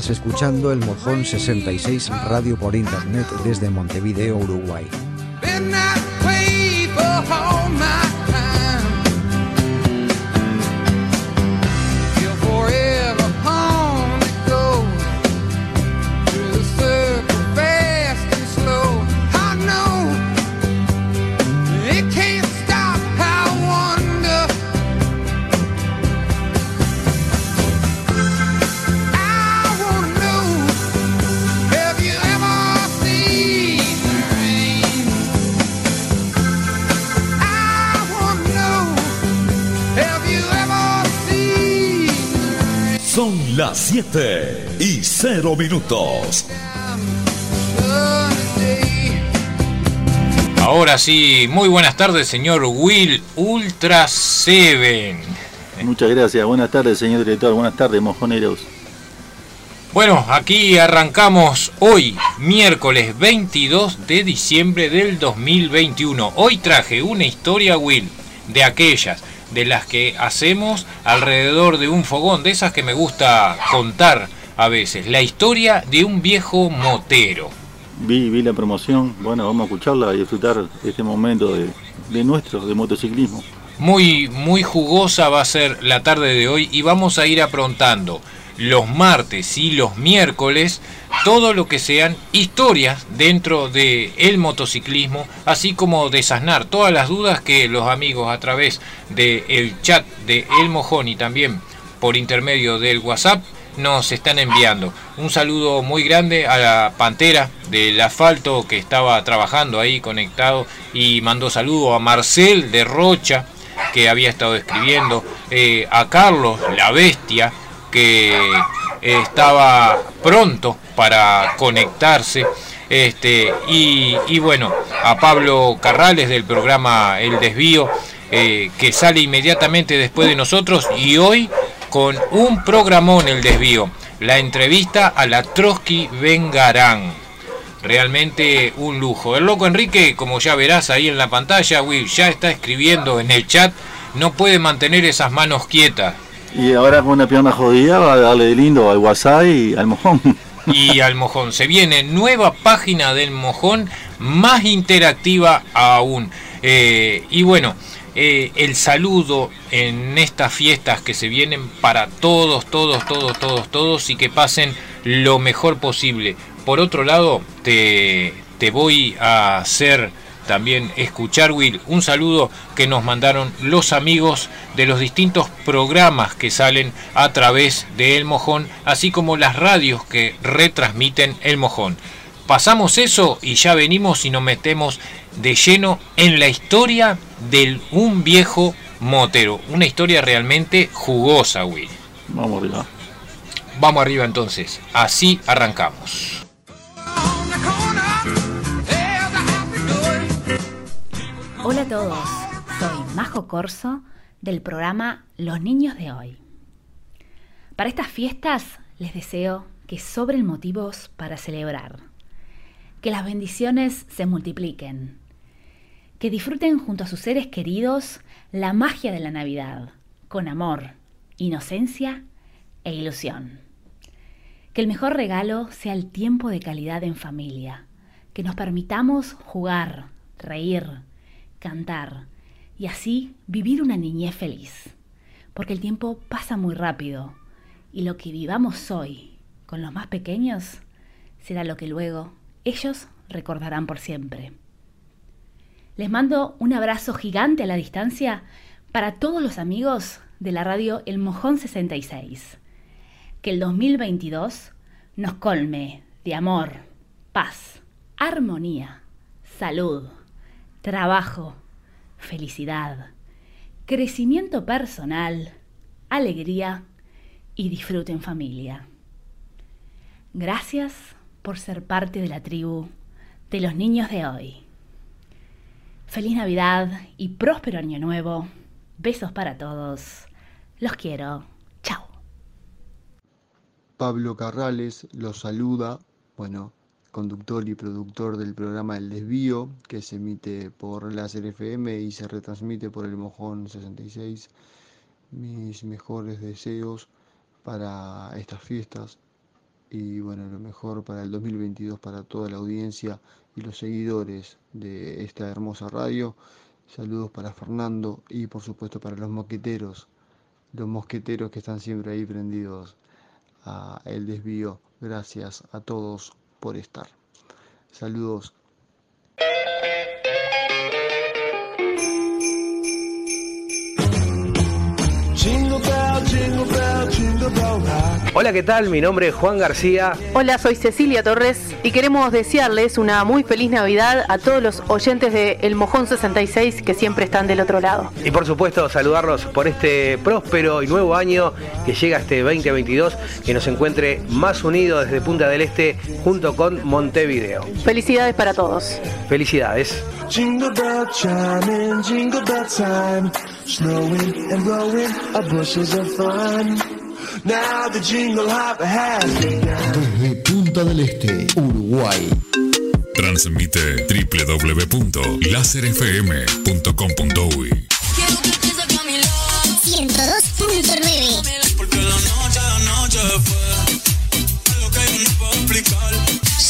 Estás escuchando el Mojón 66 Radio por Internet desde Montevideo, Uruguay. 7 y 0 minutos. Ahora sí, muy buenas tardes, señor Will Ultra 7. Muchas gracias, buenas tardes, señor director, buenas tardes, mojoneros. Bueno, aquí arrancamos hoy, miércoles 22 de diciembre del 2021. Hoy traje una historia, Will, de aquellas de las que hacemos alrededor de un fogón, de esas que me gusta contar a veces. La historia de un viejo motero. Vi, vi la promoción, bueno, vamos a escucharla y disfrutar este momento de, de nuestro, de motociclismo. Muy, muy jugosa va a ser la tarde de hoy y vamos a ir aprontando los martes y los miércoles todo lo que sean historias dentro del el motociclismo, así como desasnar todas las dudas que los amigos a través del chat de El Mojón y también por intermedio del WhatsApp nos están enviando. Un saludo muy grande a la Pantera del Asfalto que estaba trabajando ahí conectado y mandó saludo a Marcel de Rocha que había estado escribiendo, eh, a Carlos la Bestia que estaba pronto para conectarse. Este, y, bueno, a Pablo Carrales del programa El Desvío, eh, que sale inmediatamente después de nosotros y hoy con un programón El Desvío, la entrevista a la Trotsky Vengarán. Realmente un lujo. El loco Enrique, como ya verás ahí en la pantalla, Will, ya está escribiendo en el chat, no puede mantener esas manos quietas. Y ahora con una pierna jodida va a darle de lindo al WhatsApp y al mojón. Y al mojón. Se viene nueva página del mojón, más interactiva aún. Eh, y bueno, eh, el saludo en estas fiestas que se vienen para todos, todos, todos, todos, todos y que pasen lo mejor posible. Por otro lado, te, te voy a hacer también escuchar, Will, un saludo que nos mandaron los amigos de los distintos programas que salen a través de El Mojón, así como las radios que retransmiten El Mojón. Pasamos eso y ya venimos y nos metemos de lleno en la historia de un viejo motero. Una historia realmente jugosa, Will. Vamos arriba. Vamos arriba entonces. Así arrancamos. Hola a todos, soy Majo Corso del programa Los Niños de Hoy. Para estas fiestas les deseo que sobren motivos para celebrar, que las bendiciones se multipliquen, que disfruten junto a sus seres queridos la magia de la Navidad, con amor, inocencia e ilusión. Que el mejor regalo sea el tiempo de calidad en familia, que nos permitamos jugar, reír, cantar y así vivir una niñez feliz. Porque el tiempo pasa muy rápido y lo que vivamos hoy con los más pequeños será lo que luego ellos recordarán por siempre. Les mando un abrazo gigante a la distancia para todos los amigos de la radio El Mojón 66. Que el 2022 nos colme de amor, paz, armonía, salud trabajo, felicidad, crecimiento personal, alegría y disfrute en familia. Gracias por ser parte de la tribu de los niños de hoy. Feliz Navidad y próspero año nuevo. Besos para todos. Los quiero. Chao. Pablo Carrales los saluda. Bueno, conductor y productor del programa El Desvío, que se emite por la FM y se retransmite por el Mojón 66. Mis mejores deseos para estas fiestas, y bueno, lo mejor para el 2022 para toda la audiencia y los seguidores de esta hermosa radio. Saludos para Fernando y por supuesto para los mosqueteros, los mosqueteros que están siempre ahí prendidos a el desvío. Gracias a todos por estar. Saludos. Hola, ¿qué tal? Mi nombre es Juan García. Hola, soy Cecilia Torres y queremos desearles una muy feliz Navidad a todos los oyentes de El Mojón 66 que siempre están del otro lado. Y por supuesto, saludarlos por este próspero y nuevo año que llega este 2022, que nos encuentre más unidos desde Punta del Este junto con Montevideo. Felicidades para todos. Felicidades. Jingle bell chiming, jingle bell time. Snowing and blowing a bushes of fun. Now the jingle hop has begun. Desde Punta del Este, Uruguay. Transmite www.laserfm.com.uy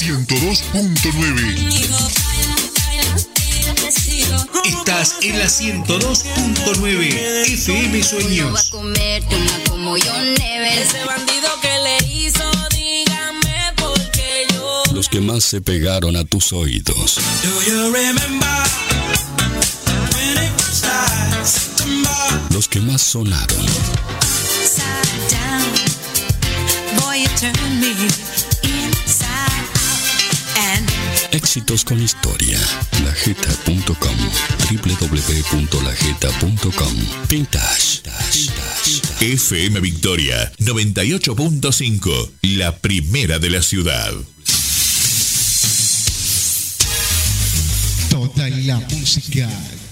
102.9 Estás en la 102.9 FM Sueños. Ese bandido que le hizo, dígame por qué yo. Los que más se pegaron a tus oídos. Los que más sonaron. Éxitos con historia. Lajeta.com. www.lajeta.com. Vintage. FM Victoria 98.5, la primera de la ciudad. Toda la música,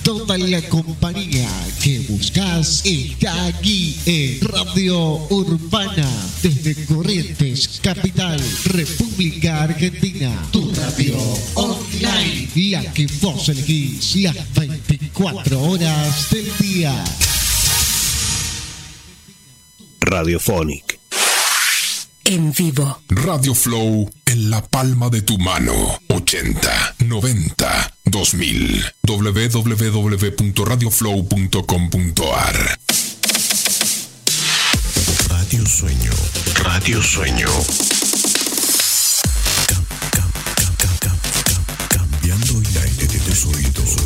toda la compañía que buscas está aquí en Radio Urbana desde Corrientes, Capital, República Argentina. Tu radio online, la que vos elegís las 24 horas del día. Radiophonic. En vivo. Radio Flow en la palma de tu mano. 80, 90, 2000. www.radioflow.com.ar Radio Sueño. Radio Sueño. Cam- cam- cam- cam- cam- cam- Cambiando el aire de tus oídos.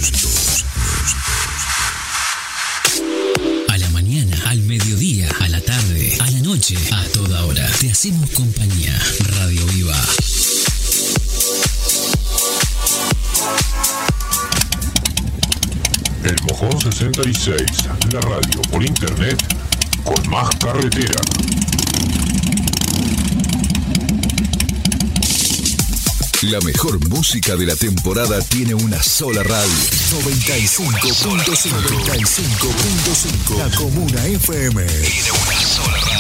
A la mañana, al mediodía, a la tarde, a la noche, a toda hora. Te hacemos compañía. Radio Viva. El Mojón 66, la radio por internet con más carretera. La mejor música de la temporada tiene una sola radio. 95.5. 95.5. La Comuna FM. Tiene una sola radio.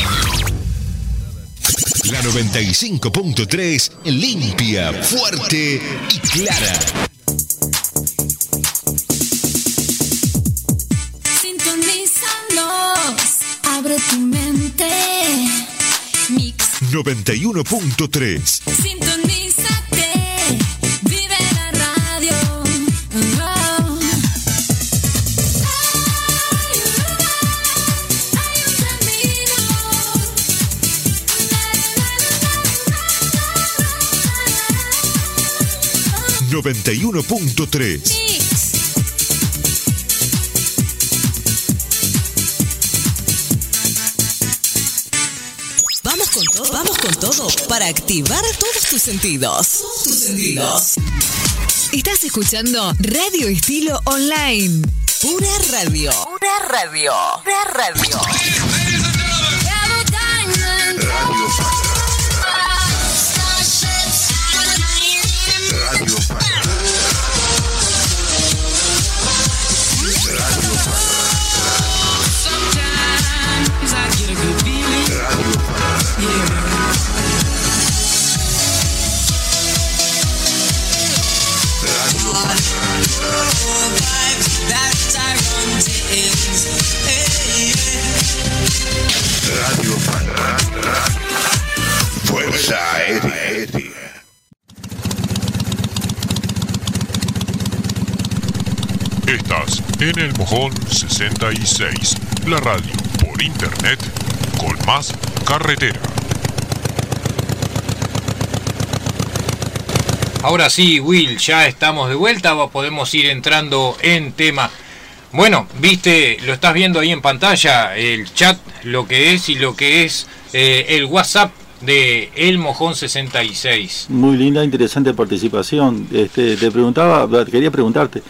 La 95.3, limpia, fuerte y clara. Sintonízanos, abre tu mente. Mix, 91.3. sintonízate. 91.3. Mix. Vamos con todo, vamos con todo para activar todos tus sentidos. Todos tus sentidos. Estás escuchando Radio Estilo Online. Pura radio. Pura radio. Pura radio. Radio Fuerza Aérea. Estás en el Mojón 66, la radio por internet con más carretera. Ahora sí, Will, ya estamos de vuelta, podemos ir entrando en tema. Bueno, viste, lo estás viendo ahí en pantalla, el chat, lo que es y lo que es eh, el WhatsApp de El Mojón 66. Muy linda, interesante participación. Este, te preguntaba, quería preguntarte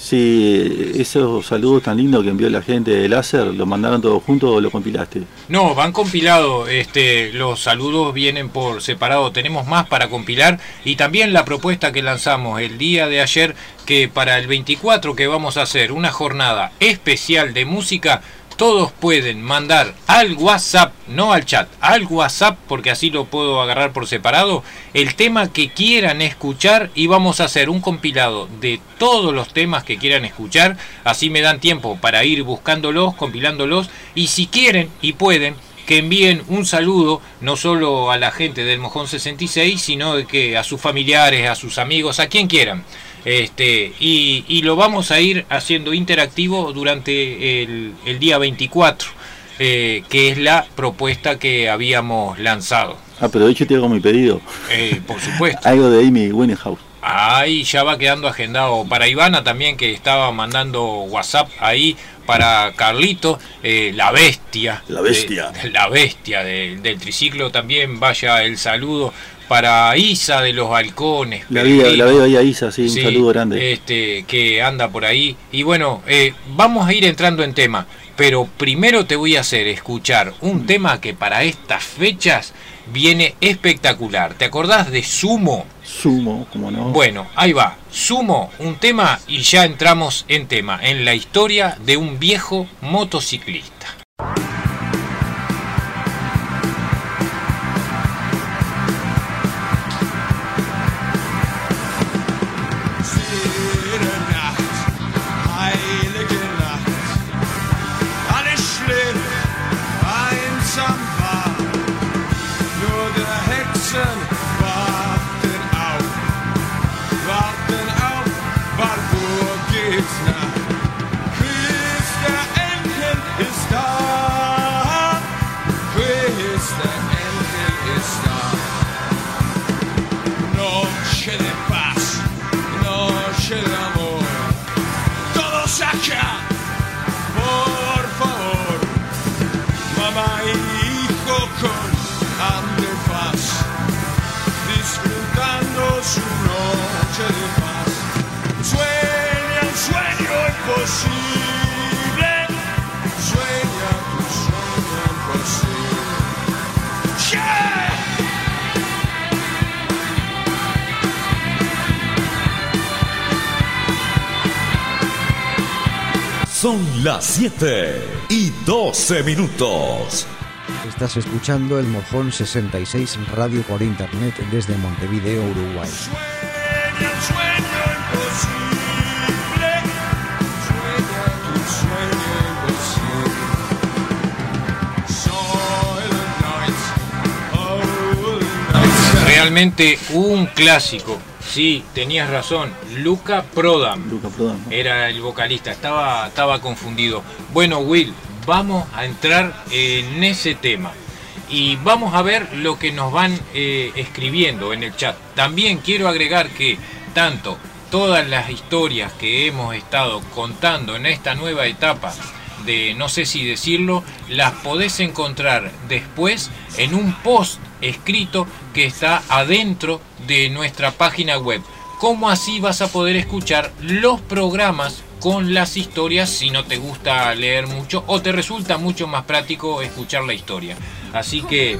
si esos saludos tan lindos que envió la gente de láser, ¿lo mandaron todos juntos o lo compilaste? No, van compilados, este, los saludos vienen por separado, tenemos más para compilar y también la propuesta que lanzamos el día de ayer que para el 24 que vamos a hacer una jornada especial de música, todos pueden mandar al WhatsApp, no al chat, al WhatsApp, porque así lo puedo agarrar por separado, el tema que quieran escuchar y vamos a hacer un compilado de todos los temas que quieran escuchar, así me dan tiempo para ir buscándolos, compilándolos y si quieren y pueden que envíen un saludo no solo a la gente del Mojón 66, sino que a sus familiares, a sus amigos, a quien quieran. Este, y, y lo vamos a ir haciendo interactivo durante el, el día 24, eh, que es la propuesta que habíamos lanzado. Ah, pero de hecho te hago mi pedido. Eh, por supuesto. Algo de Amy Winehouse. Ahí ya va quedando agendado para Ivana también que estaba mandando WhatsApp ahí para Carlito, eh, la bestia. La bestia. de- la bestia de- del triciclo también vaya el saludo para Isa de los balcones. La, Peregrino. la veo ahí a Isa, sí, un saludo grande. Este, que anda por ahí. Y bueno, eh, vamos a ir entrando en tema. Pero primero te voy a hacer escuchar un tema que para estas fechas viene espectacular. ¿Te acordás de Sumo? Sumo, como no. Bueno, ahí va. Sumo, un tema y ya entramos en tema, en la historia de un viejo motociclista. Noche de paz. Sueña un sueño imposible, sueña sueño imposible. Son las 7 y 12 minutos. Estás escuchando el Mojón 66 Radio por Internet desde Montevideo, Uruguay. Sueña sueña. Realmente un clásico. Sí, tenías razón. Luca Prodam. Luca Prodan. ¿no? Era el vocalista, estaba, estaba confundido. Bueno, Will, vamos a entrar en ese tema. Y vamos a ver lo que nos van eh, escribiendo en el chat. También quiero agregar que tanto todas las historias que hemos estado contando en esta nueva etapa de no sé si decirlo, las podés encontrar después en un post escrito que está adentro de nuestra página web. ¿Cómo así vas a poder escuchar los programas con las historias si no te gusta leer mucho o te resulta mucho más práctico escuchar la historia? Así que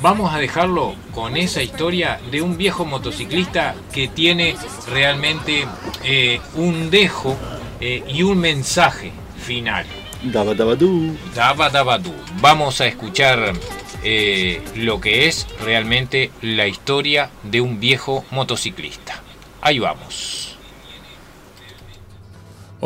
vamos a dejarlo con esa historia de un viejo motociclista que tiene realmente eh, un dejo eh, y un mensaje final. Daba, daba, tú. Daba, daba, du. Vamos a escuchar eh, lo que es realmente la historia de un viejo motociclista. Ahí vamos.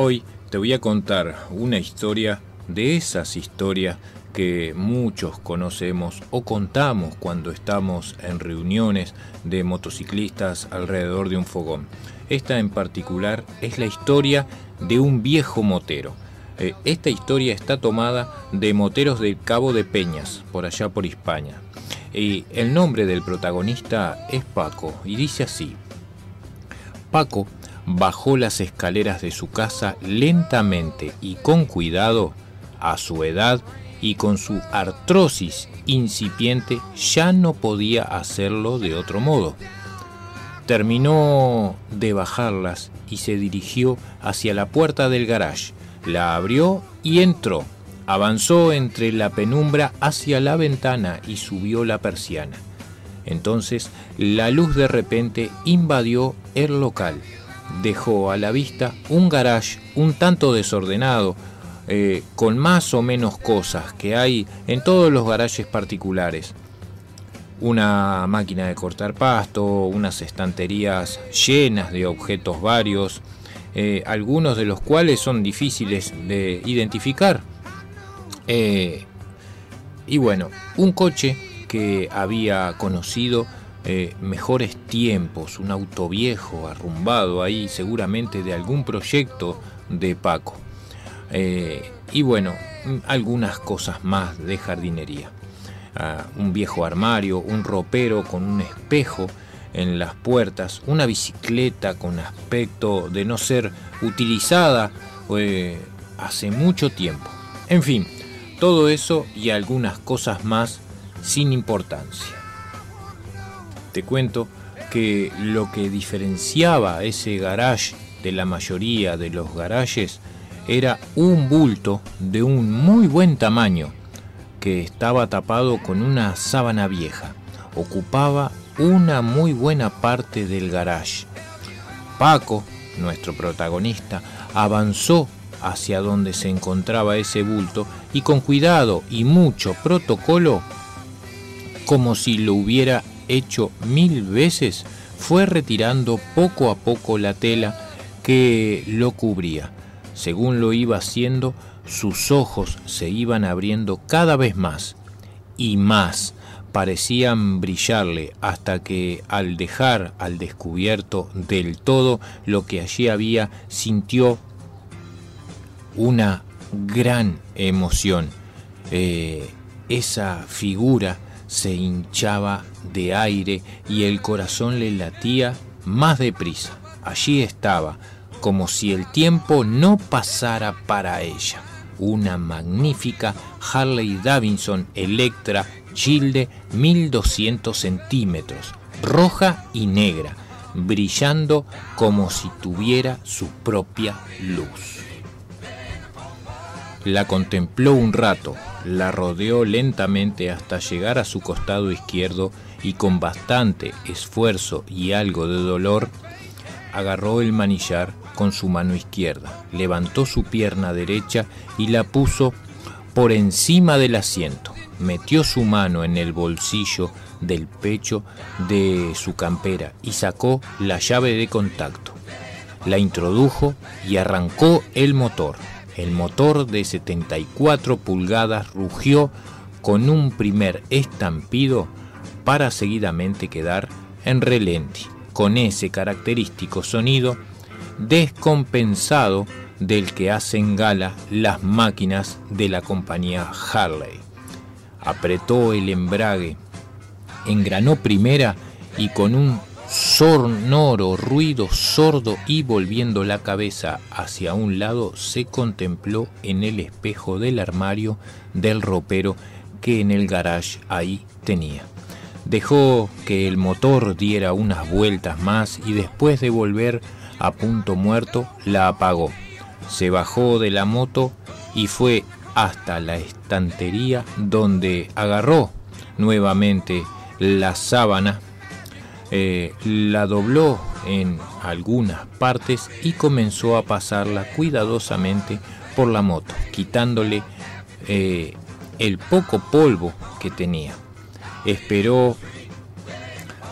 Hoy te voy a contar una historia de esas historias que muchos conocemos o contamos cuando estamos en reuniones de motociclistas alrededor de un fogón. Esta en particular es la historia de un viejo motero. Eh, esta historia está tomada de moteros del Cabo de Peñas, por allá por España. Y el nombre del protagonista es Paco y dice así. Paco bajó las escaleras de su casa lentamente y con cuidado. A su edad y con su artrosis incipiente ya no podía hacerlo de otro modo. Terminó de bajarlas y se dirigió hacia la puerta del garage. La abrió y entró. Avanzó entre la penumbra hacia la ventana y subió la persiana. Entonces la luz de repente invadió el local. Dejó a la vista un garage un tanto desordenado, eh, con más o menos cosas que hay en todos los garajes particulares. Una máquina de cortar pasto, unas estanterías llenas de objetos varios, eh, algunos de los cuales son difíciles de identificar. Eh, y bueno, un coche que había conocido mejores tiempos, un auto viejo, arrumbado ahí seguramente de algún proyecto de Paco. Eh, y bueno, algunas cosas más de jardinería. Ah, un viejo armario, un ropero con un espejo en las puertas, una bicicleta con aspecto de no ser utilizada eh, hace mucho tiempo. En fin, todo eso y algunas cosas más sin importancia. Te cuento que lo que diferenciaba ese garage de la mayoría de los garajes era un bulto de un muy buen tamaño que estaba tapado con una sábana vieja. Ocupaba una muy buena parte del garage. Paco, nuestro protagonista, avanzó hacia donde se encontraba ese bulto y con cuidado y mucho protocolo, como si lo hubiera hecho mil veces, fue retirando poco a poco la tela que lo cubría según lo iba haciendo, sus ojos se iban abriendo cada vez más y más, parecían brillarle hasta que al dejar al descubierto del todo lo que allí había, sintió una gran emoción. Eh, esa figura se hinchaba de aire y el corazón le latía más deprisa. Allí estaba, como si el tiempo no pasara para ella. Una magnífica Harley Davidson Electra Gilde 1200 centímetros, roja y negra, brillando como si tuviera su propia luz. La contempló un rato, la rodeó lentamente hasta llegar a su costado izquierdo y con bastante esfuerzo y algo de dolor, agarró el manillar con su mano izquierda, levantó su pierna derecha y la puso por encima del asiento, metió su mano en el bolsillo del pecho de su campera y sacó la llave de contacto. La introdujo y arrancó el motor. El motor de 74 pulgadas rugió con un primer estampido para seguidamente quedar en relenti, con ese característico sonido descompensado del que hacen gala las máquinas de la compañía Harley. Apretó el embrague, engranó primera y con un sonoro ruido sordo y volviendo la cabeza hacia un lado se contempló en el espejo del armario del ropero que en el garage ahí tenía. Dejó que el motor diera unas vueltas más y después de volver a punto muerto, la apagó. Se bajó de la moto y fue hasta la estantería donde agarró nuevamente la sábana, eh, la dobló en algunas partes y comenzó a pasarla cuidadosamente por la moto, quitándole eh, el poco polvo que tenía. Esperó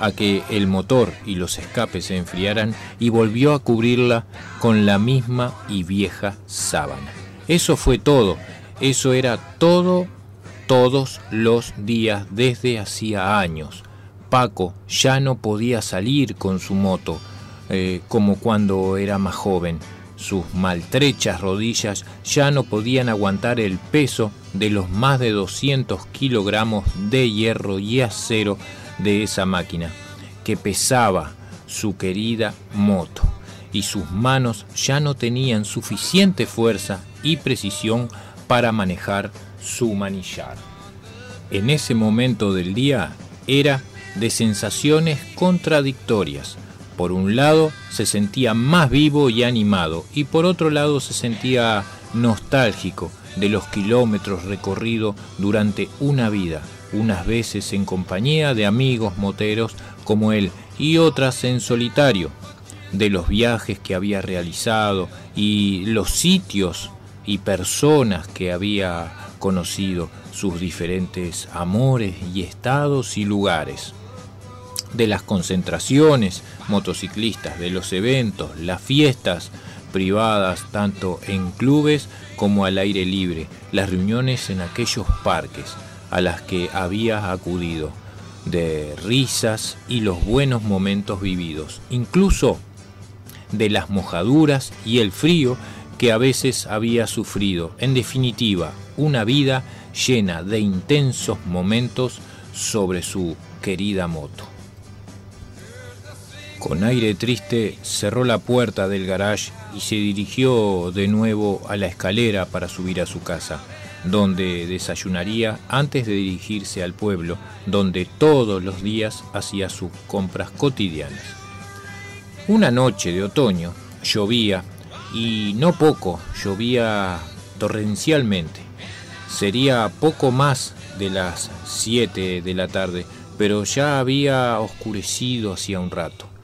a que el motor y los escapes se enfriaran y volvió a cubrirla con la misma y vieja sábana. Eso fue todo, eso era todo todos los días desde hacía años. Paco ya no podía salir con su moto eh, como cuando era más joven. Sus maltrechas rodillas ya no podían aguantar el peso de los más de 200 kilogramos de hierro y acero de esa máquina, que pesaba su querida moto, y sus manos ya no tenían suficiente fuerza y precisión para manejar su manillar. En ese momento del día era de sensaciones contradictorias. Por un lado se sentía más vivo y animado y por otro lado se sentía nostálgico de los kilómetros recorridos durante una vida, unas veces en compañía de amigos moteros como él y otras en solitario, de los viajes que había realizado y los sitios y personas que había conocido, sus diferentes amores y estados y lugares, de las concentraciones motociclistas, de los eventos, las fiestas privadas, tanto en clubes como al aire libre, las reuniones en aquellos parques a las que había acudido, de risas y los buenos momentos vividos, incluso de las mojaduras y el frío que a veces había sufrido. En definitiva, una vida llena de intensos momentos sobre su querida moto. Con aire triste cerró la puerta del garage y se dirigió de nuevo a la escalera para subir a su casa, donde desayunaría antes de dirigirse al pueblo, donde todos los días hacía sus compras cotidianas. Una noche de otoño llovía y no poco, llovía torrencialmente. Sería poco más de las 7 de la tarde, pero ya había oscurecido hacía un rato.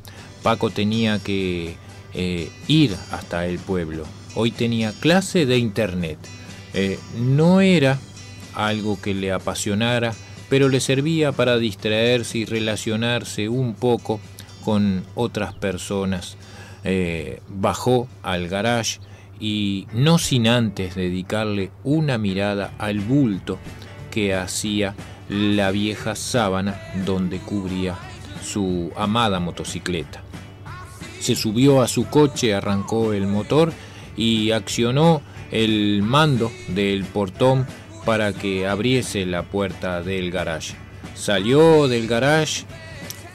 Paco tenía que eh, ir hasta el pueblo. Hoy tenía clase de internet. Eh, no era algo que le apasionara, pero le servía para distraerse y relacionarse un poco con otras personas. Eh, bajó al garage y no sin antes dedicarle una mirada al bulto que hacía la vieja sábana donde cubría su amada motocicleta. Se subió a su coche, arrancó el motor y accionó el mando del portón para que abriese la puerta del garage. Salió del garage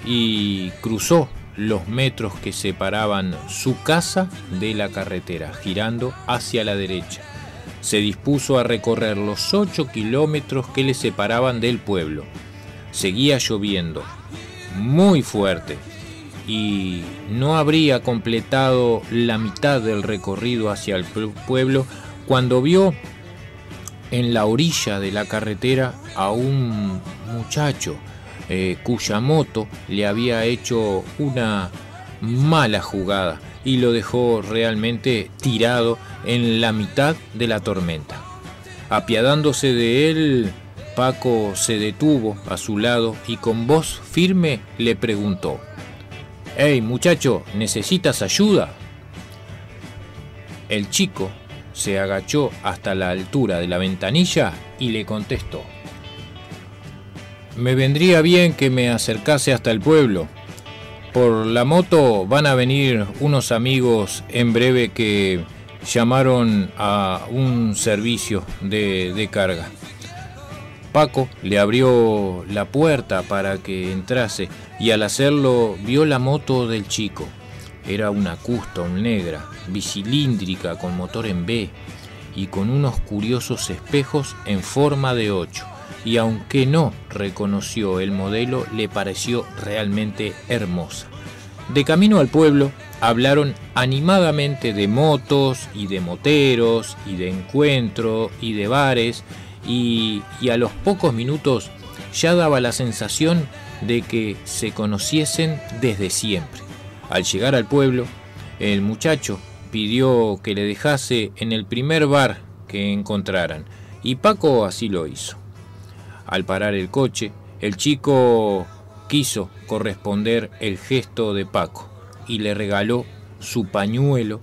y cruzó los metros que separaban su casa de la carretera, girando hacia la derecha. Se dispuso a recorrer los ocho kilómetros que le separaban del pueblo. Seguía lloviendo, muy fuerte, y no habría completado la mitad del recorrido hacia el pueblo cuando vio en la orilla de la carretera a un muchacho eh, cuya moto le había hecho una mala jugada y lo dejó realmente tirado en la mitad de la tormenta. Apiadándose de él, Paco se detuvo a su lado y con voz firme le preguntó, Hey muchacho, ¿necesitas ayuda? El chico se agachó hasta la altura de la ventanilla y le contestó, me vendría bien que me acercase hasta el pueblo. Por la moto van a venir unos amigos en breve que llamaron a un servicio de, de carga. Paco le abrió la puerta para que entrase y al hacerlo vio la moto del chico. Era una custom negra, bicilíndrica con motor en B y con unos curiosos espejos en forma de 8 y aunque no reconoció el modelo, le pareció realmente hermosa. De camino al pueblo, hablaron animadamente de motos y de moteros y de encuentro y de bares y, y, a los pocos minutos ya daba la sensación de que se conociesen desde siempre. Al llegar al pueblo, el muchacho pidió que le dejase en el primer bar que encontraran y Paco así lo hizo. Al parar el coche, el chico quiso corresponder el gesto de Paco y le regaló su pañuelo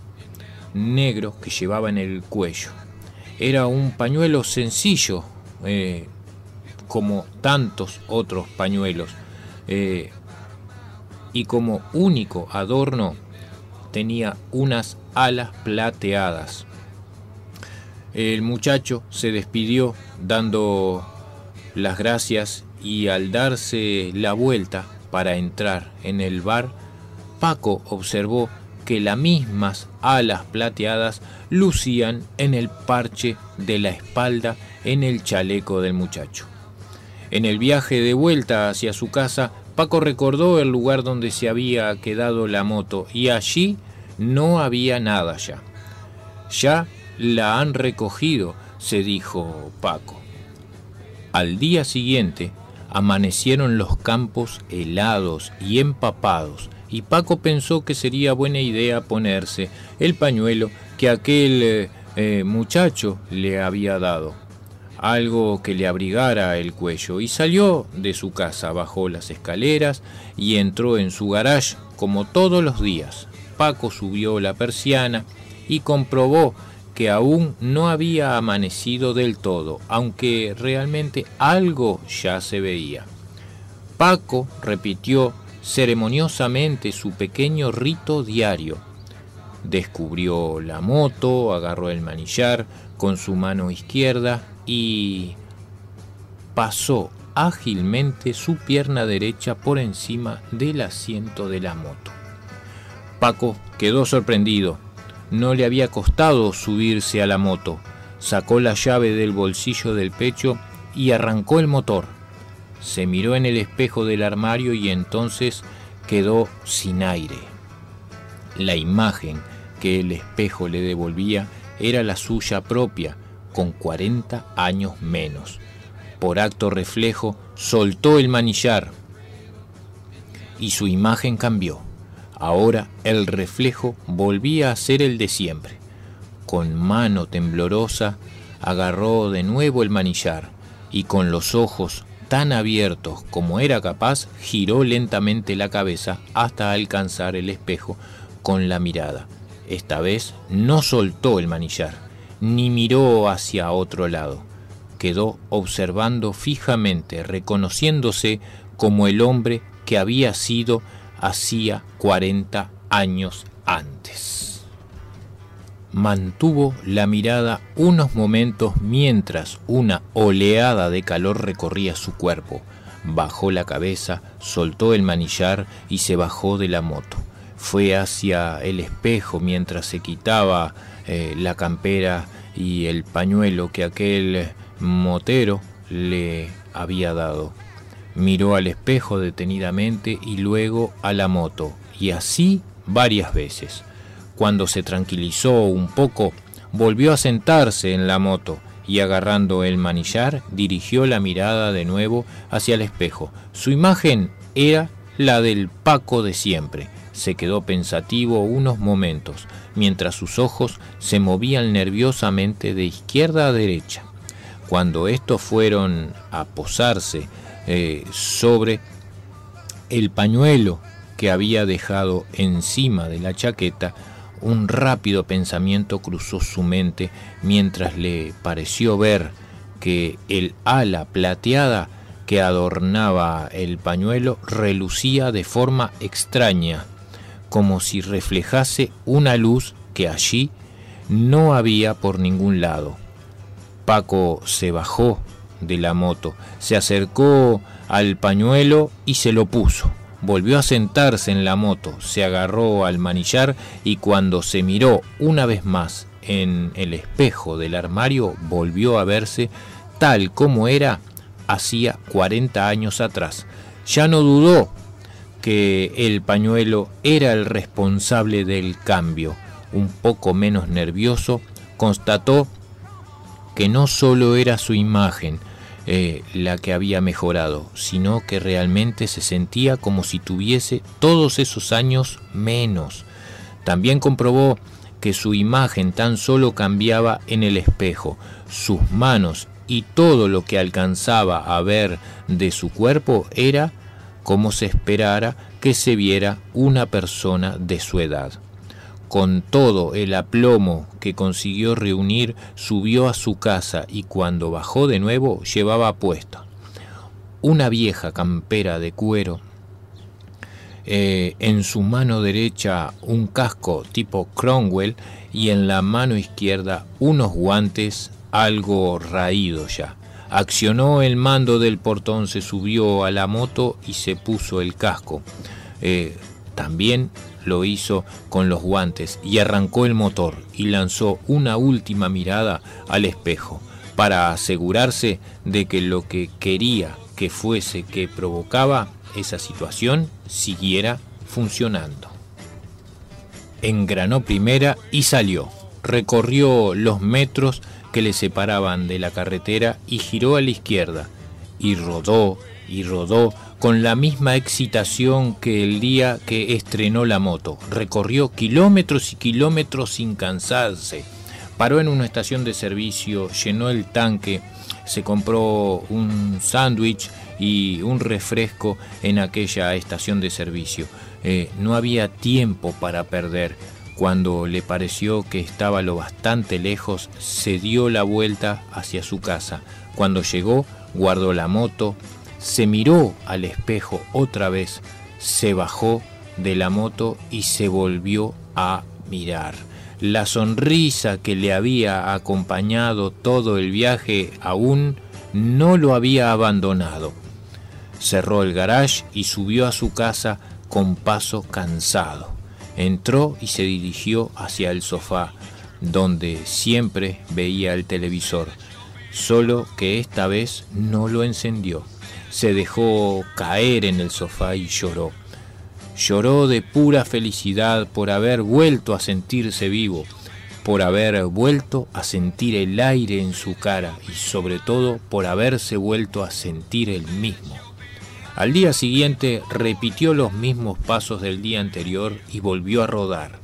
negro que llevaba en el cuello. Era un pañuelo sencillo, eh, como tantos otros pañuelos. Eh, y como único adorno tenía unas alas plateadas. El muchacho se despidió dando las gracias y al darse la vuelta para entrar en el bar, Paco observó que las mismas alas plateadas lucían en el parche de la espalda en el chaleco del muchacho. En el viaje de vuelta hacia su casa, Paco recordó el lugar donde se había quedado la moto y allí no había nada ya. Ya la han recogido, se dijo Paco. Al día siguiente amanecieron los campos helados y empapados y Paco pensó que sería buena idea ponerse el pañuelo que aquel eh, eh, muchacho le había dado, algo que le abrigara el cuello, y salió de su casa, bajó las escaleras y entró en su garage como todos los días. Paco subió la persiana y comprobó que aún no había amanecido del todo, aunque realmente algo ya se veía. Paco repitió ceremoniosamente su pequeño rito diario. Descubrió la moto, agarró el manillar con su mano izquierda y pasó ágilmente su pierna derecha por encima del asiento de la moto. Paco quedó sorprendido. No le había costado subirse a la moto. Sacó la llave del bolsillo del pecho y arrancó el motor. Se miró en el espejo del armario y entonces quedó sin aire. La imagen que el espejo le devolvía era la suya propia, con 40 años menos. Por acto reflejo, soltó el manillar y su imagen cambió. Ahora el reflejo volvía a ser el de siempre. Con mano temblorosa agarró de nuevo el manillar y con los ojos tan abiertos como era capaz, giró lentamente la cabeza hasta alcanzar el espejo con la mirada. Esta vez no soltó el manillar, ni miró hacia otro lado. Quedó observando fijamente, reconociéndose como el hombre que había sido hacía 40 años antes. Mantuvo la mirada unos momentos mientras una oleada de calor recorría su cuerpo. Bajó la cabeza, soltó el manillar y se bajó de la moto. Fue hacia el espejo mientras se quitaba eh, la campera y el pañuelo que aquel motero le había dado miró al espejo detenidamente y luego a la moto, y así varias veces. Cuando se tranquilizó un poco, volvió a sentarse en la moto y agarrando el manillar dirigió la mirada de nuevo hacia el espejo. Su imagen era la del Paco de siempre. Se quedó pensativo unos momentos, mientras sus ojos se movían nerviosamente de izquierda a derecha. Cuando estos fueron a posarse eh, sobre el pañuelo que había dejado encima de la chaqueta, un rápido pensamiento cruzó su mente mientras le pareció ver que el ala plateada que adornaba el pañuelo relucía de forma extraña, como si reflejase una luz que allí no había por ningún lado. Paco se bajó de la moto, se acercó al pañuelo y se lo puso. Volvió a sentarse en la moto, se agarró al manillar y cuando se miró una vez más en el espejo del armario volvió a verse tal como era hacía 40 años atrás. Ya no dudó que el pañuelo era el responsable del cambio. Un poco menos nervioso, constató que no solo era su imagen eh, la que había mejorado, sino que realmente se sentía como si tuviese todos esos años menos. También comprobó que su imagen tan solo cambiaba en el espejo, sus manos y todo lo que alcanzaba a ver de su cuerpo era como se esperara que se viera una persona de su edad. Con todo el aplomo que consiguió reunir, subió a su casa y cuando bajó de nuevo llevaba puesto una vieja campera de cuero, eh, en su mano derecha un casco tipo Cromwell y en la mano izquierda unos guantes algo raídos ya. Accionó el mando del portón, se subió a la moto y se puso el casco. Eh, también lo hizo con los guantes y arrancó el motor y lanzó una última mirada al espejo para asegurarse de que lo que quería que fuese que provocaba esa situación siguiera funcionando. Engranó primera y salió. Recorrió los metros que le separaban de la carretera y giró a la izquierda. Y rodó y rodó con la misma excitación que el día que estrenó la moto. Recorrió kilómetros y kilómetros sin cansarse. Paró en una estación de servicio, llenó el tanque, se compró un sándwich y un refresco en aquella estación de servicio. Eh, no había tiempo para perder. Cuando le pareció que estaba lo bastante lejos, se dio la vuelta hacia su casa. Cuando llegó, guardó la moto, se miró al espejo otra vez, se bajó de la moto y se volvió a mirar. La sonrisa que le había acompañado todo el viaje aún no lo había abandonado. Cerró el garage y subió a su casa con paso cansado. Entró y se dirigió hacia el sofá, donde siempre veía el televisor, solo que esta vez no lo encendió. Se dejó caer en el sofá y lloró. Lloró de pura felicidad por haber vuelto a sentirse vivo, por haber vuelto a sentir el aire en su cara y sobre todo por haberse vuelto a sentir el mismo. Al día siguiente repitió los mismos pasos del día anterior y volvió a rodar.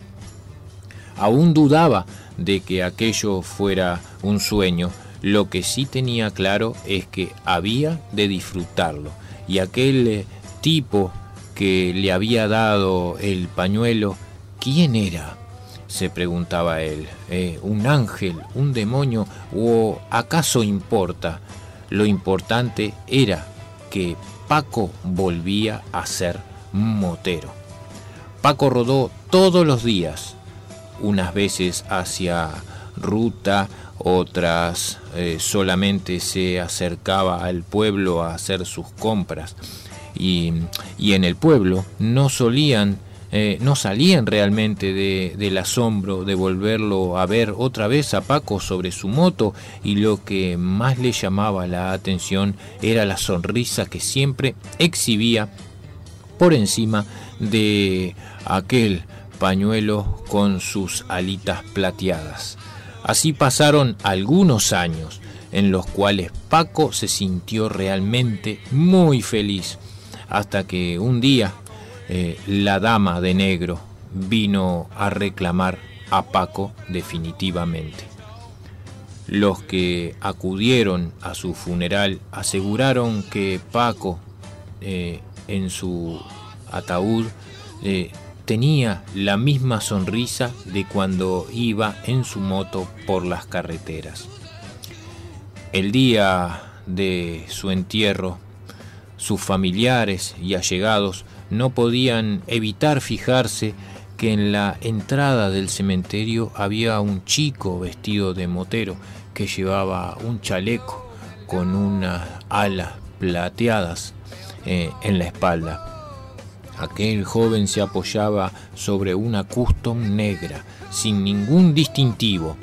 Aún dudaba de que aquello fuera un sueño, lo que sí tenía claro es que había de disfrutarlo y aquel eh, tipo que le había dado el pañuelo, ¿quién era? se preguntaba él. Eh, ¿Un ángel? ¿Un demonio? ¿O acaso importa? Lo importante era que Paco volvía a ser motero. Paco rodó todos los días, unas veces hacia ruta, otras eh, solamente se acercaba al pueblo a hacer sus compras. Y, y en el pueblo no solían eh, no salían realmente del asombro de volverlo a ver otra vez a Paco sobre su moto y lo que más le llamaba la atención era la sonrisa que siempre exhibía por encima de aquel pañuelo con sus alitas plateadas. Así pasaron algunos años en los cuales Paco se sintió realmente muy feliz, hasta que un día eh, la dama de negro vino a reclamar a Paco definitivamente. Los que acudieron a su funeral aseguraron que Paco eh, en su ataúd eh, tenía la misma sonrisa de cuando iba en su moto por las carreteras. El día de su entierro, sus familiares y allegados no podían evitar fijarse que en la entrada del cementerio había un chico vestido de motero que llevaba un chaleco con unas alas plateadas eh, en la espalda. Aquel joven se apoyaba sobre una custom negra, sin ningún distintivo,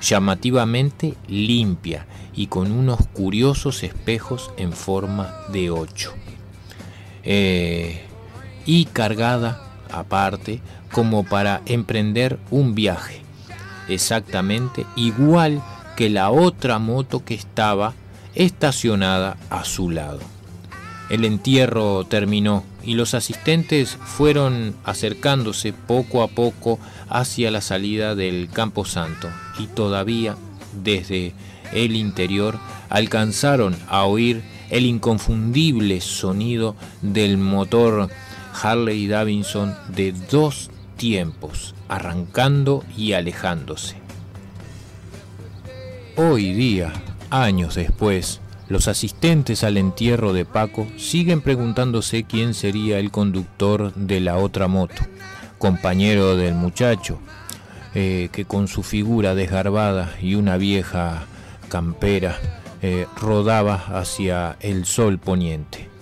llamativamente limpia y con unos curiosos espejos en forma de ocho. Eh, y cargada aparte como para emprender un viaje, exactamente igual que la otra moto que estaba estacionada a su lado. El entierro terminó y los asistentes fueron acercándose poco a poco hacia la salida del Campo Santo y todavía desde el interior alcanzaron a oír el inconfundible sonido del motor Harley Davidson de dos tiempos, arrancando y alejándose. Hoy día, años después, Los asistentes al entierro de Paco siguen preguntándose quién sería el conductor de la otra moto, compañero del muchacho, eh, que con su figura desgarbada y una vieja campera eh, rodaba hacia el sol poniente.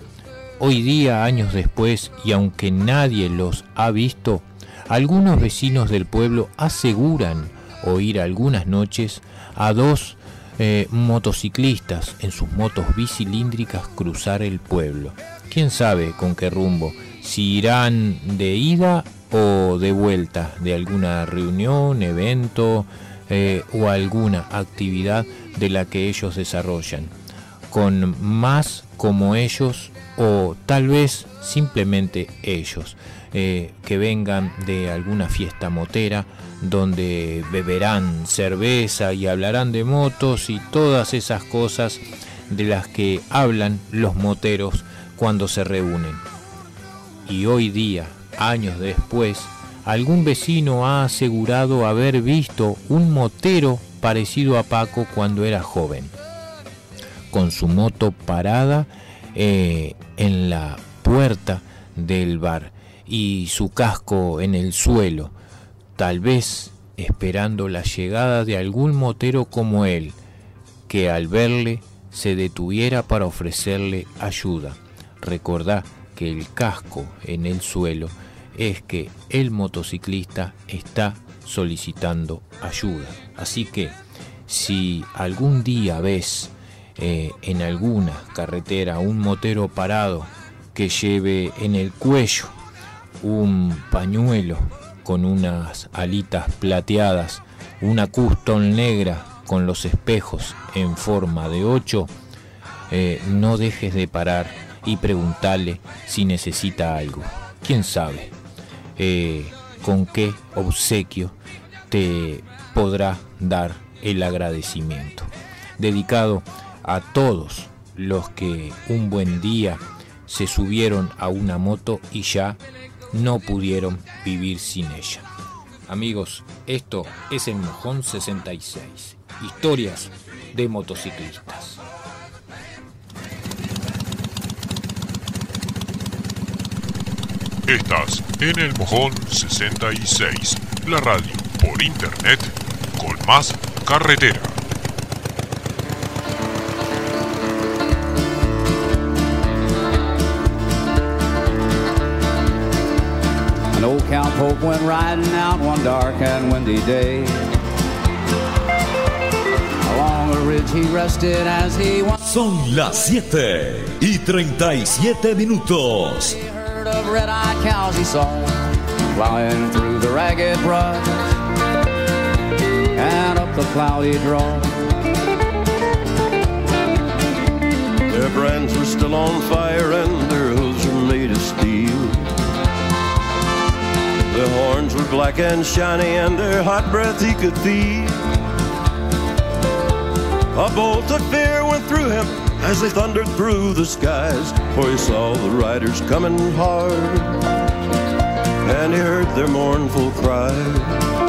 Hoy día, años después, y aunque nadie los ha visto, algunos vecinos del pueblo aseguran oír algunas noches a dos eh, motociclistas en sus motos bicilíndricas cruzar el pueblo. ¿Quién sabe con qué rumbo? Si irán de ida o de vuelta de alguna reunión, evento eh, o alguna actividad de la que ellos desarrollan. Con más como ellos o tal vez simplemente ellos, eh, que vengan de alguna fiesta motera donde beberán cerveza y hablarán de motos y todas esas cosas de las que hablan los moteros cuando se reúnen. Y hoy día, años después, algún vecino ha asegurado haber visto un motero parecido a Paco cuando era joven, con su moto parada eh, en la puerta del bar y su casco en el suelo, tal vez esperando la llegada de algún motero como él, que al verle se detuviera para ofrecerle ayuda. Recordá que el casco en el suelo es que el motociclista está solicitando ayuda. Así que si algún día ves eh, en alguna carretera un motero parado que lleve en el cuello un pañuelo con unas alitas plateadas, una custom negra con los espejos en forma de ocho, eh, no dejes de parar y preguntarle si necesita algo. ¿Quién sabe eh, con qué obsequio te podrá dar el agradecimiento? Dedicado a todos los que un buen día se subieron a una moto y ya no pudieron vivir sin ella. Amigos, esto es el Mojón 66. Historias de motociclistas. Estás en el Mojón 66, la radio por internet con más carretera. Old cowpoke went riding out one dark and windy day. Along a ridge he rested as he went. Son las 7 y 37 minutos. herd of red-eyed cows he saw plowing through the ragged brush and up the cloudy draw. Their brands were still on fire and their hooves were made of steel. Their horns were black and shiny and their hot breath he could feel. A bolt of fear went through him as they thundered through the skies, for he saw the riders coming hard and he heard their mournful cry.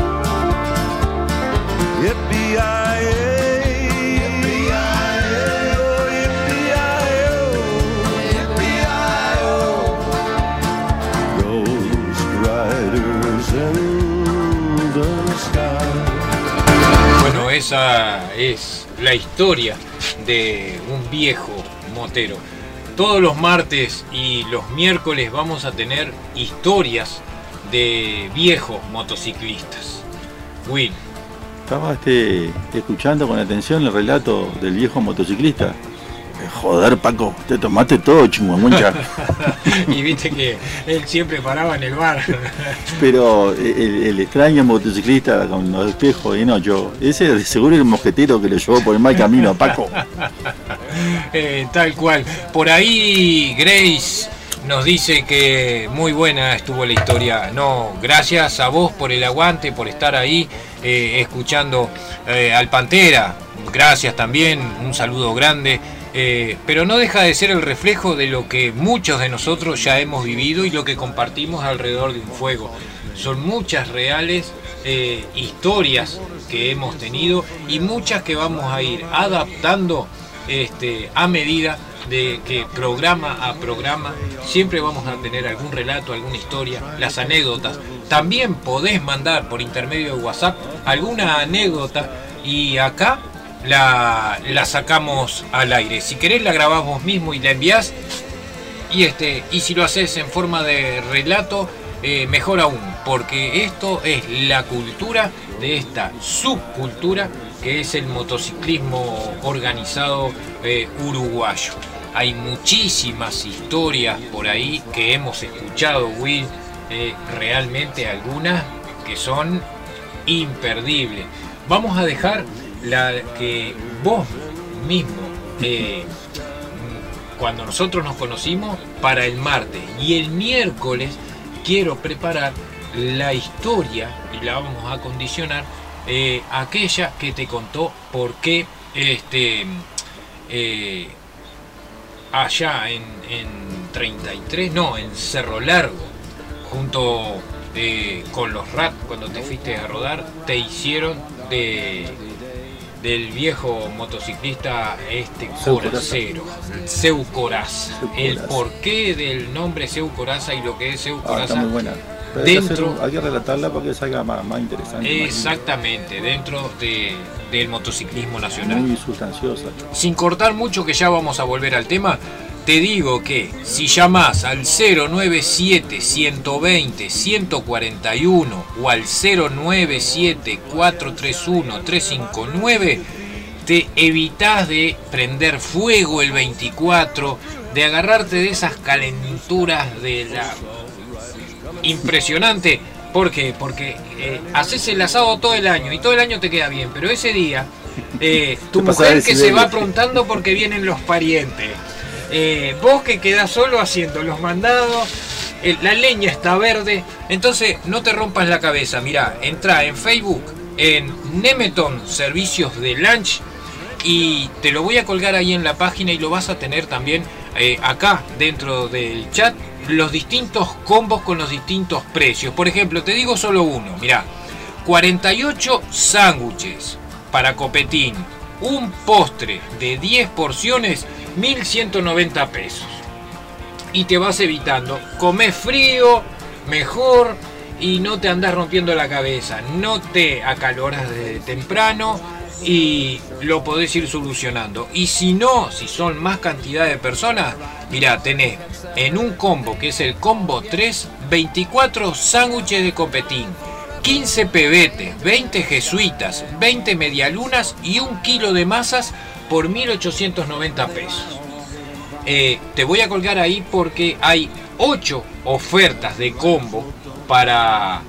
Esa es la historia de un viejo motero. Todos los martes y los miércoles vamos a tener historias de viejos motociclistas. Will, Estaba este, escuchando con atención el relato del viejo motociclista. Eh, Joder, Paco, te tomaste todo, chingüemucha. y viste que él siempre paraba en el bar. Pero el, el extraño motociclista con los espejos de noche, ese de seguro era el mosquetero que lo llevó por el mal camino a Paco. Eh, tal cual. Por ahí Grace nos dice que muy buena estuvo la historia. No, gracias a vos por el aguante, por estar ahí eh, escuchando eh, al Pantera. Gracias también, un saludo grande. Eh, pero no deja de ser el reflejo de lo que muchos de nosotros ya hemos vivido y lo que compartimos alrededor de un fuego. Son muchas reales historias que hemos tenido y muchas que vamos a ir adaptando este, a medida de que programa a programa siempre vamos a tener algún relato, alguna historia, las anécdotas. También podés mandar por intermedio de WhatsApp alguna anécdota y acá la, la sacamos al aire. Si querés la grabás vos mismo y la enviás. Y, este, y si lo haces en forma de relato, eh, mejor aún, porque esto es la cultura de esta subcultura que es el motociclismo organizado eh, uruguayo. Hay muchísimas historias por ahí que hemos escuchado, Will, eh, realmente algunas que son imperdibles. Vamos a dejar la que vos mismo, eh, cuando nosotros nos conocimos, para el martes. Y el miércoles quiero preparar la historia, y la vamos a condicionar, eh, aquella que te contó por qué este, eh, allá en, en 33, no, en Cerro Largo, junto con los RAT, cuando te fuiste a rodar, te hicieron de del viejo motociclista este coracero, Seu Coraza. El porqué del nombre Seu Coraza y lo que es Seu Ah, Coraza muy buena. Pero hay, que dentro hacer- hay que relatarla para que salga más, más interesante. más Exactamente, dentro de- del motociclismo nacional. Muy sustanciosa. Sin cortar mucho, que ya vamos a volver al tema, te digo que si llamás al 097 120 141 o al 097 431 359, te evitás de prender fuego el 24, de agarrarte de esas calenturas de la impresionante. ¿Por qué? Porque eh, haces el asado todo el año y todo el año te queda bien, pero ese día eh, tu mujer que se va aprontando porque vienen los parientes, eh, vos que quedás solo haciendo los mandados, eh, la leña está verde, entonces no te rompas la cabeza. Mirá, entra en Facebook, en Nemeton Servicios de Lunch y te lo voy a colgar ahí en la página y lo vas a tener también eh, acá dentro del chat los distintos combos con los distintos precios. Por ejemplo, te digo solo uno, mirá, 48 sándwiches para copetín, un postre de 10 porciones, 1190 pesos. Y te vas evitando, comés frío, mejor y no te andás rompiendo la cabeza, no te acaloras desde temprano y lo podés ir solucionando. Y si no, si son más cantidad de personas, mirá, tenés en un combo que es el combo 3, 24 sándwiches de copetín, 15 pebetes, 20 jesuitas, 20 medialunas y un kilo de masas por 1890 pesos. Eh, te voy a colgar ahí porque hay 8 ofertas de combo para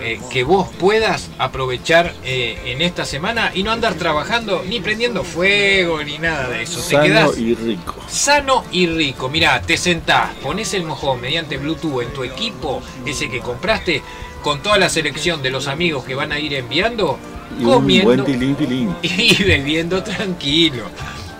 eh, que vos puedas aprovechar eh, en esta semana y no andar trabajando ni prendiendo fuego ni nada de eso. te Sano quedás y rico. sano y rico. Mirá, te sentás, pones el mojón mediante Bluetooth en tu equipo, ese que compraste, con toda la selección de los amigos que van a ir enviando, Y comiendo buen tilín tilín. y bebiendo tranquilo.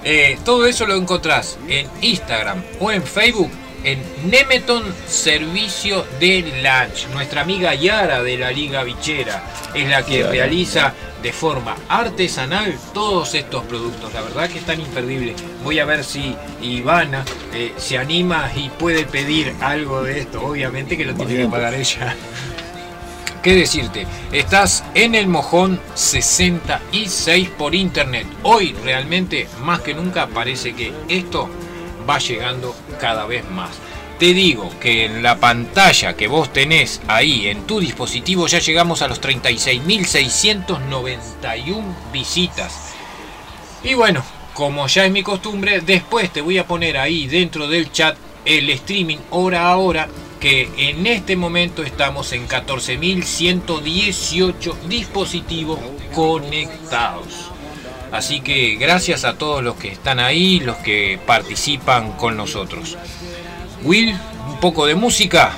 Eh, todo eso lo encontrás en Instagram o en Facebook en Nemeton Servicio de Lunch. Nuestra amiga Yara de la Liga Bichera es la que Yara. realiza de forma artesanal todos estos productos. La verdad que están imperdibles. Voy a ver si Ivana eh, se anima y puede pedir algo de esto. Obviamente que lo tiene que pagar ella. ¿Qué decirte? Estás en el mojón 66 por internet. Hoy realmente más que nunca parece que esto va llegando cada vez más. Te digo que en la pantalla que vos tenés ahí en tu dispositivo ya llegamos a los 36.691 visitas. Y bueno, como ya es mi costumbre, después te voy a poner ahí dentro del chat el streaming hora a hora que en este momento estamos en 14.118 dispositivos conectados. Así que gracias a todos los que están ahí, los que participan con nosotros. Will, un poco de música.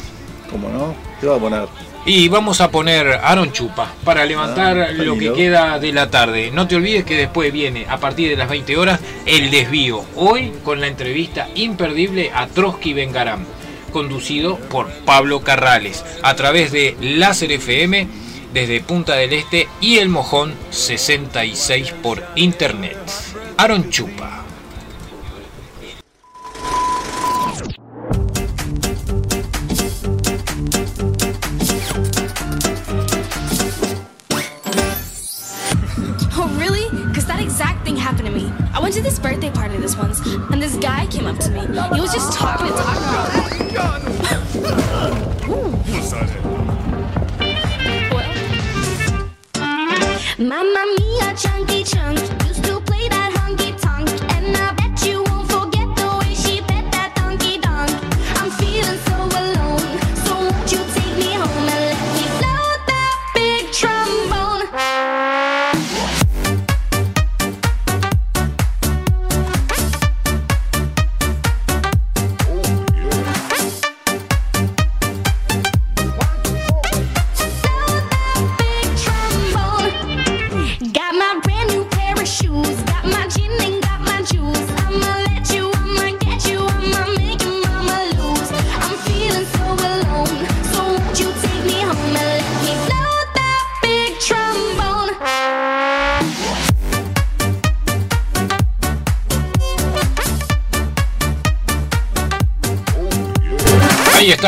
¿Cómo no? ¿Qué va a poner? Y vamos a poner Aaron Chupa para levantar Ah, lo que queda de la tarde. No te olvides que después viene, a partir de las 20 horas, el desvío. Hoy con la entrevista imperdible a Trotsky Bengaram, conducido por Pablo Carrales, a través de Láser FM desde Punta del Este y El Mojón 66 por Internet. Aaron Chupa. Oh, happened to me. I went to this birthday party this once, and this guy came up to me. He was just talking and talking.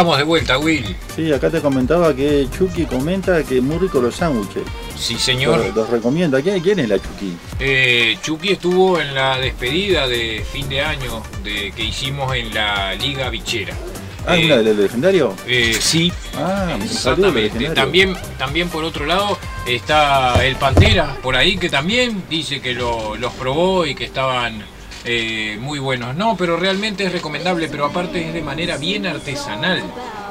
Estamos de vuelta, Will. Sí, acá te comentaba que Chucky comenta que muy rico los sándwiches. Sí, señor. Los, los recomienda. ¿Quién, quién es la Chucky? Eh, Chucky estuvo en la despedida de fin de año de, que hicimos en la Liga Bichera. Ah, Eh, una del legendario. Eh, sí, Ah, exactamente. También, también por otro lado está el Pantera por ahí que también dice que lo- los probó y que estaban eh, muy buenos. No, pero realmente es recomendable, pero aparte es de manera bien artesanal.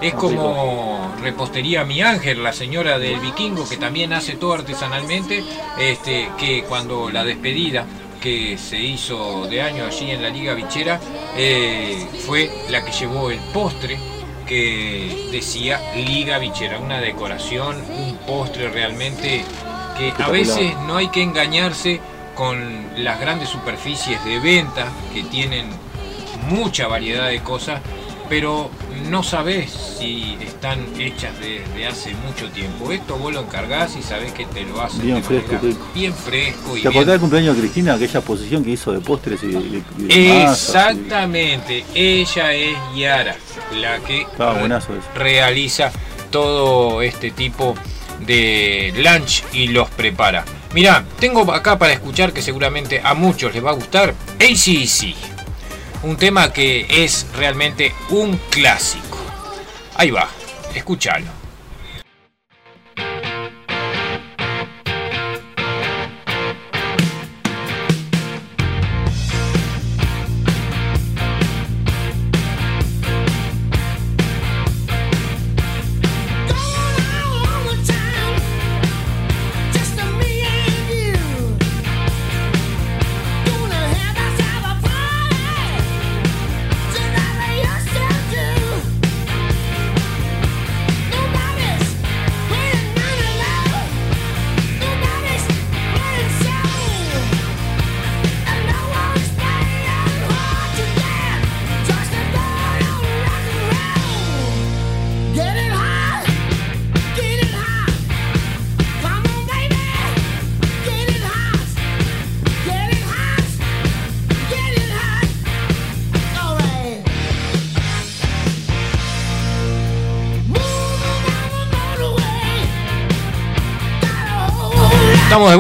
Es como repostería Mi Ángel, la señora del vikingo, que también hace todo artesanalmente, este, que cuando la despedida que se hizo de año allí en la Liga Bichera eh, fue la que llevó el postre que decía Liga Bichera, una decoración, un postre realmente que a veces no hay que engañarse con las grandes superficies de venta que tienen mucha variedad de cosas, pero no sabes si están hechas desde hace mucho tiempo. Esto vos lo encargás y sabés que te lo hacen Bien de fresco, rico. bien fresco y ¿Te acordás del cumpleaños de Cristina? Aquella posición que hizo de postres y, y- y de masas y- Exactamente, ella es Yara, la que realiza todo este tipo de lunch y los prepara. Mirá, tengo acá para escuchar que seguramente a muchos les va a gustar ACC, un tema que es realmente un clásico. Ahí va, escúchalo.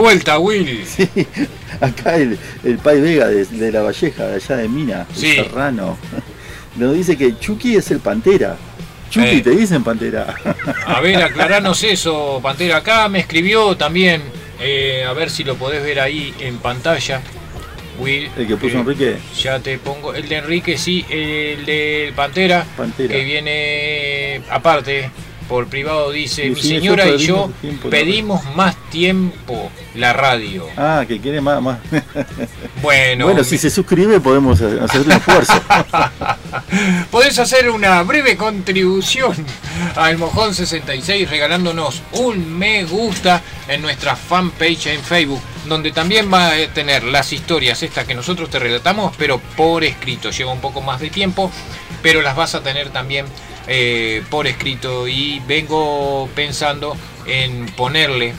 Vuelta, Will. Sí, acá el, el Pai Vega de, de la Valleja, de allá de Mina, el Sí. Serrano, nos dice que Chucky es el Pantera. Chucky, Eh. te dicen Pantera. A ver, aclaranos eso, Pantera. Acá me escribió también, eh, a ver si lo podés ver ahí en pantalla. Will, El que puso eh, Enrique. Ya te pongo. El de Enrique, sí, el de Pantera, Pantera. que viene aparte. Por privado dice, mi señora y yo pedimos más tiempo la radio. Ah, que quiere más. más. Bueno, bueno, si se suscribe podemos hacer un esfuerzo. Podés hacer una breve contribución al Mojón 66 regalándonos un me gusta en nuestra fanpage en Facebook, donde también va a tener las historias estas que nosotros te relatamos, pero por escrito. Lleva un poco más de tiempo, pero las vas a tener también eh, por escrito y vengo pensando en ponerle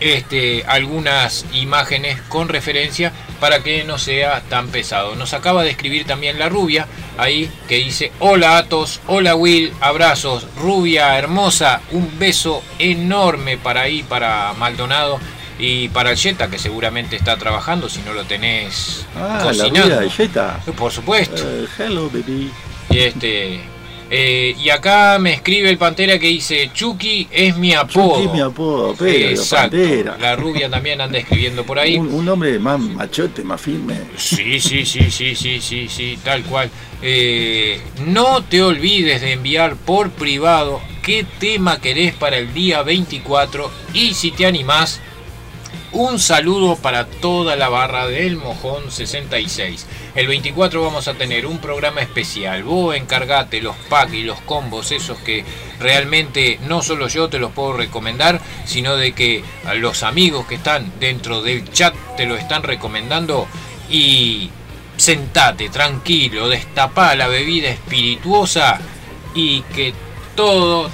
este, algunas imágenes con referencia para que no sea tan pesado. Nos acaba de escribir también la rubia ahí que dice hola Atos, hola Will, abrazos, rubia hermosa, un beso enorme para ahí, para Maldonado Y para el Jetta, que seguramente está trabajando, si no lo tenés Ah, la cocinando. vida de Jetta. Por supuesto. Eh, hello, baby. Y este. Eh, y acá me escribe el Pantera que dice, Chucky es mi apodo. Chucky es mi apodo, pero, Exacto. Pantera. La rubia también anda escribiendo por ahí. Un, un hombre más machote, más firme. Sí, sí, sí, sí, sí, sí, sí, tal cual. Eh, no te olvides de enviar por privado qué tema querés para el día 24 y si te animás, un saludo para toda la barra del Mojón 66. El 24 vamos a tener un programa especial. Vos encargate los packs y los combos, esos que realmente no solo yo te los puedo recomendar, sino de que los amigos que están dentro del chat te lo están recomendando. Y sentate tranquilo, destapá la bebida espirituosa y que todo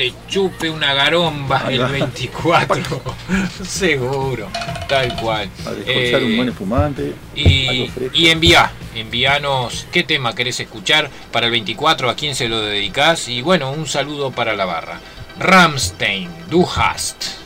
te chupe una garomba el va. 24. Seguro, tal cual. A descorchar un Eh, buen espumante. y, y envía, envíanos qué tema querés escuchar para el 24, a quién se lo dedicás. Y bueno, un saludo para la barra. Ramstein, du hast.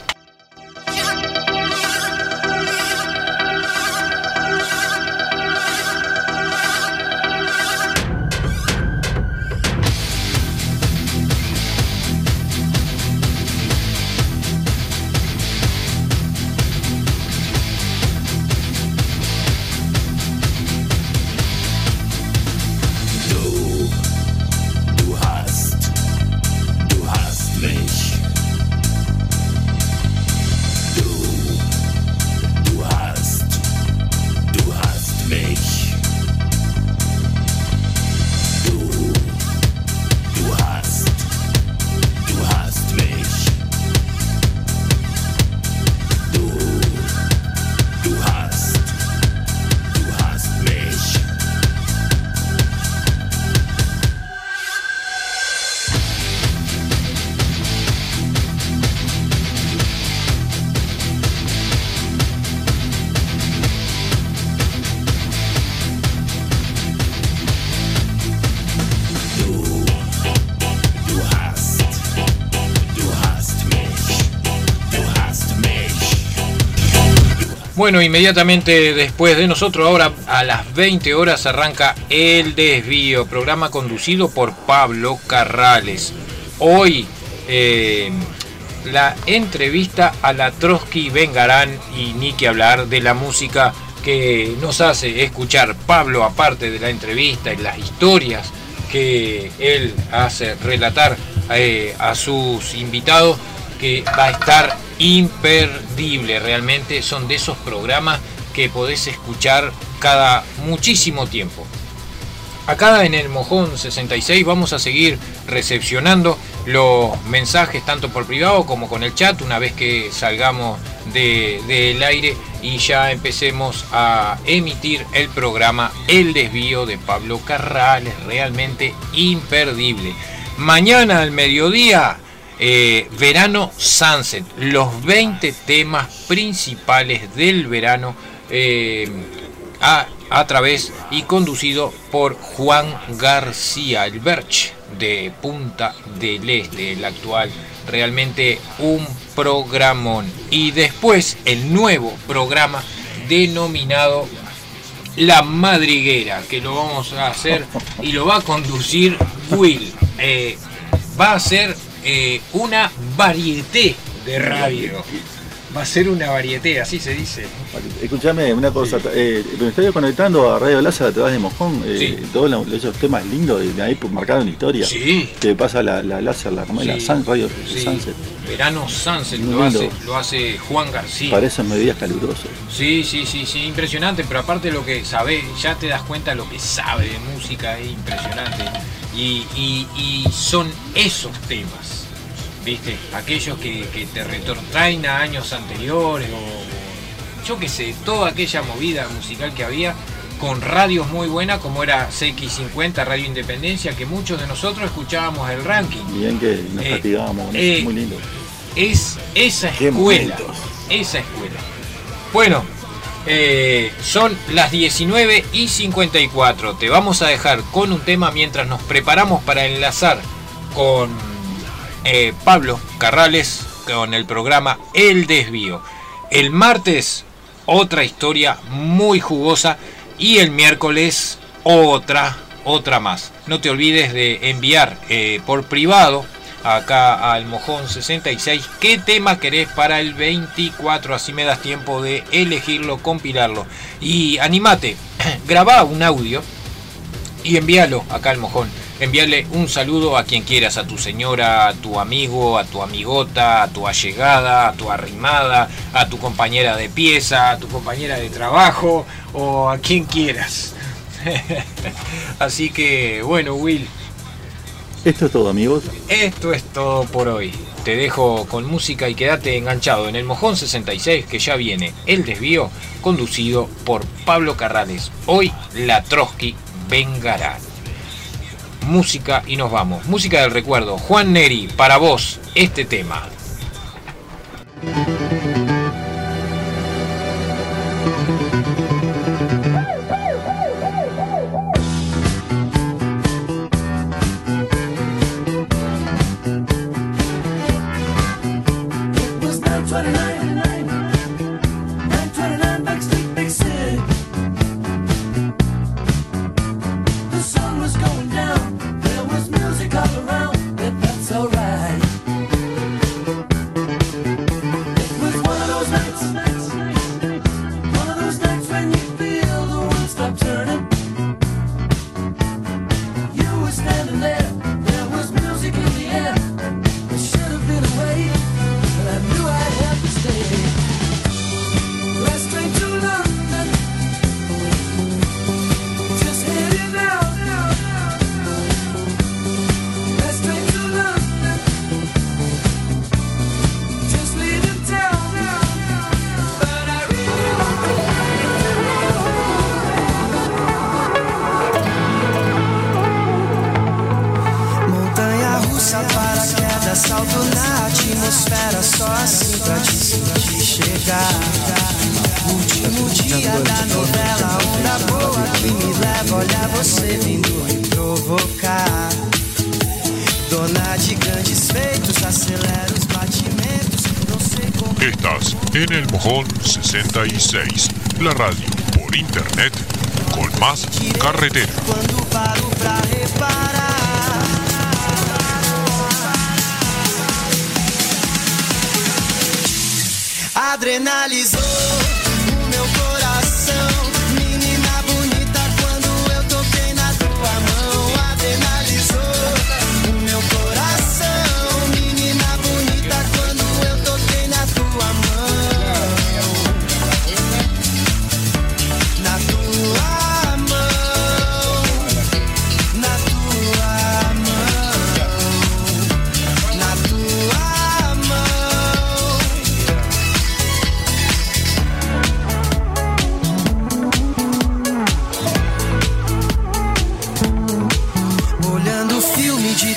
Bueno, inmediatamente después de nosotros, ahora a las 20 horas arranca El Desvío, programa conducido por Pablo Carrales. Hoy eh, la entrevista a la Trotsky Vengarán y ni que hablar de la música que nos hace escuchar Pablo, aparte de la entrevista y las historias que él hace relatar eh, a sus invitados, que va a estar imperdible. Realmente son de esos programas que podés escuchar cada muchísimo tiempo. Acá en el Mojón 66 vamos a seguir recepcionando los mensajes tanto por privado como con el chat una vez que salgamos de- del aire y ya empecemos a emitir el programa El desvío de Pablo Carrales, realmente imperdible. Mañana al mediodía, eh, Verano Sunset, los 20 temas principales del verano. eh, a, a través y conducido por Juan García, el Berch de Punta del Este, el actual, realmente un programón. Y después el nuevo programa denominado La Madriguera, que lo vamos a hacer y lo va a conducir Will. Eh, va a ser eh, una varieté de radio. Va a ser una varieté, así se dice. Escuchame una cosa, eh, me estoy conectando a Radio Láser, te vas de mojón, eh, todos los- esos temas lindos de ahí marcaron historia. Sí. Que pasa la, la láser, la, ¿cómo es? la Sí, Sun Radio sí. Sunset. Verano Sunset lo hace, lo hace Juan García. Parecen medidas calurosas. Sí, sí, sí, sí, impresionante, pero aparte lo que sabe, ya te das cuenta lo que sabe de música, es impresionante. Y, y- y son esos temas, ¿viste? Aquellos que, que te retrotraen a años anteriores o, yo qué sé, toda aquella movida musical que había con radios muy buenas como era CX50, Radio Independencia, que muchos de nosotros escuchábamos el ranking. Bien que nos Eh, fatigábamos, ¿no? eh, muy lindo. es esa escuela. Esa escuela. Bueno, eh, son las 19 y 54. Te vamos a dejar con un tema mientras nos preparamos para enlazar con eh, Pablo Carrales con el programa El Desvío. El martes otra historia muy jugosa y el miércoles otra, otra más. No te olvides de enviar eh, por privado acá al Mojón 66 qué tema querés para el 24, así me das tiempo de elegirlo, compilarlo. Y animate, graba un audio y envíalo acá al Mojón. Envíale un saludo a quien quieras, a tu señora, a tu amigo, a tu amigota, a tu allegada, a tu arrimada, a tu compañera de pieza, a tu compañera de trabajo o a quien quieras. Así que bueno, Will, Esto es todo, amigos. esto es todo por hoy. Te dejo con música y quédate enganchado en el Mojón 66 que ya viene El Desvío, conducido por Pablo Carrales. Hoy la Trotsky vengará. Música y nos vamos. Música del recuerdo. Juan Neri, para vos, este tema. One of those nights when you feel the world stop turning. La radio por internet con más carretera. Adrenalizou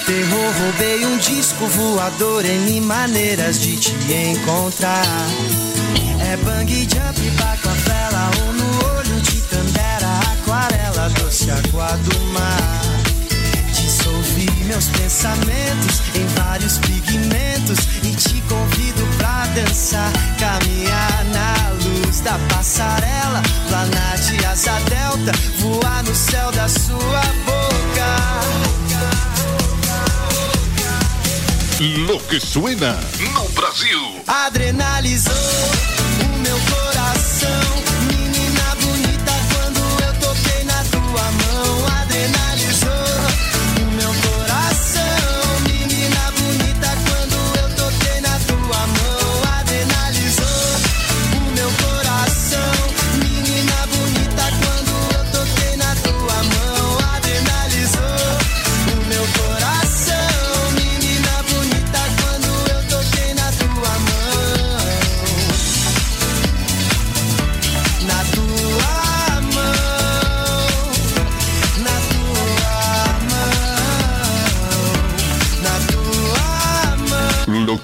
terror, roubei um disco voador em maneiras de te encontrar. É bang jump, baco a vela, ou no olho de tandera, aquarela, doce água do mar. Dissolvi meus pensamentos em vários pigmentos e te convido pra dançar, caminhar na luz da passarela, planar de asa delta, voar no céu da sua Lo que suena no Brasil. Adrenalizou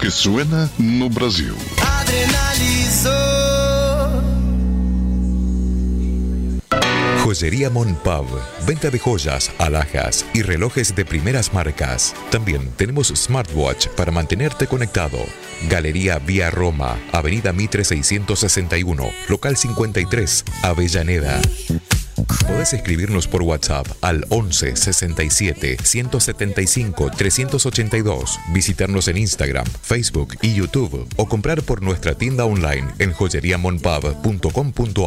que suena no Brasil. Adrenalizou. Joyería Monpub. Venta de joyas, alhajas y relojes de primeras marcas. También tenemos smartwatch para mantenerte conectado. Galería Vía Roma, Avenida Mitre 661, local 53, Avellaneda. Podés escribirnos por WhatsApp al 11 67 175 382, visitarnos en Instagram, Facebook y YouTube o comprar por nuestra tienda online en joyeriamonpub.com.ar.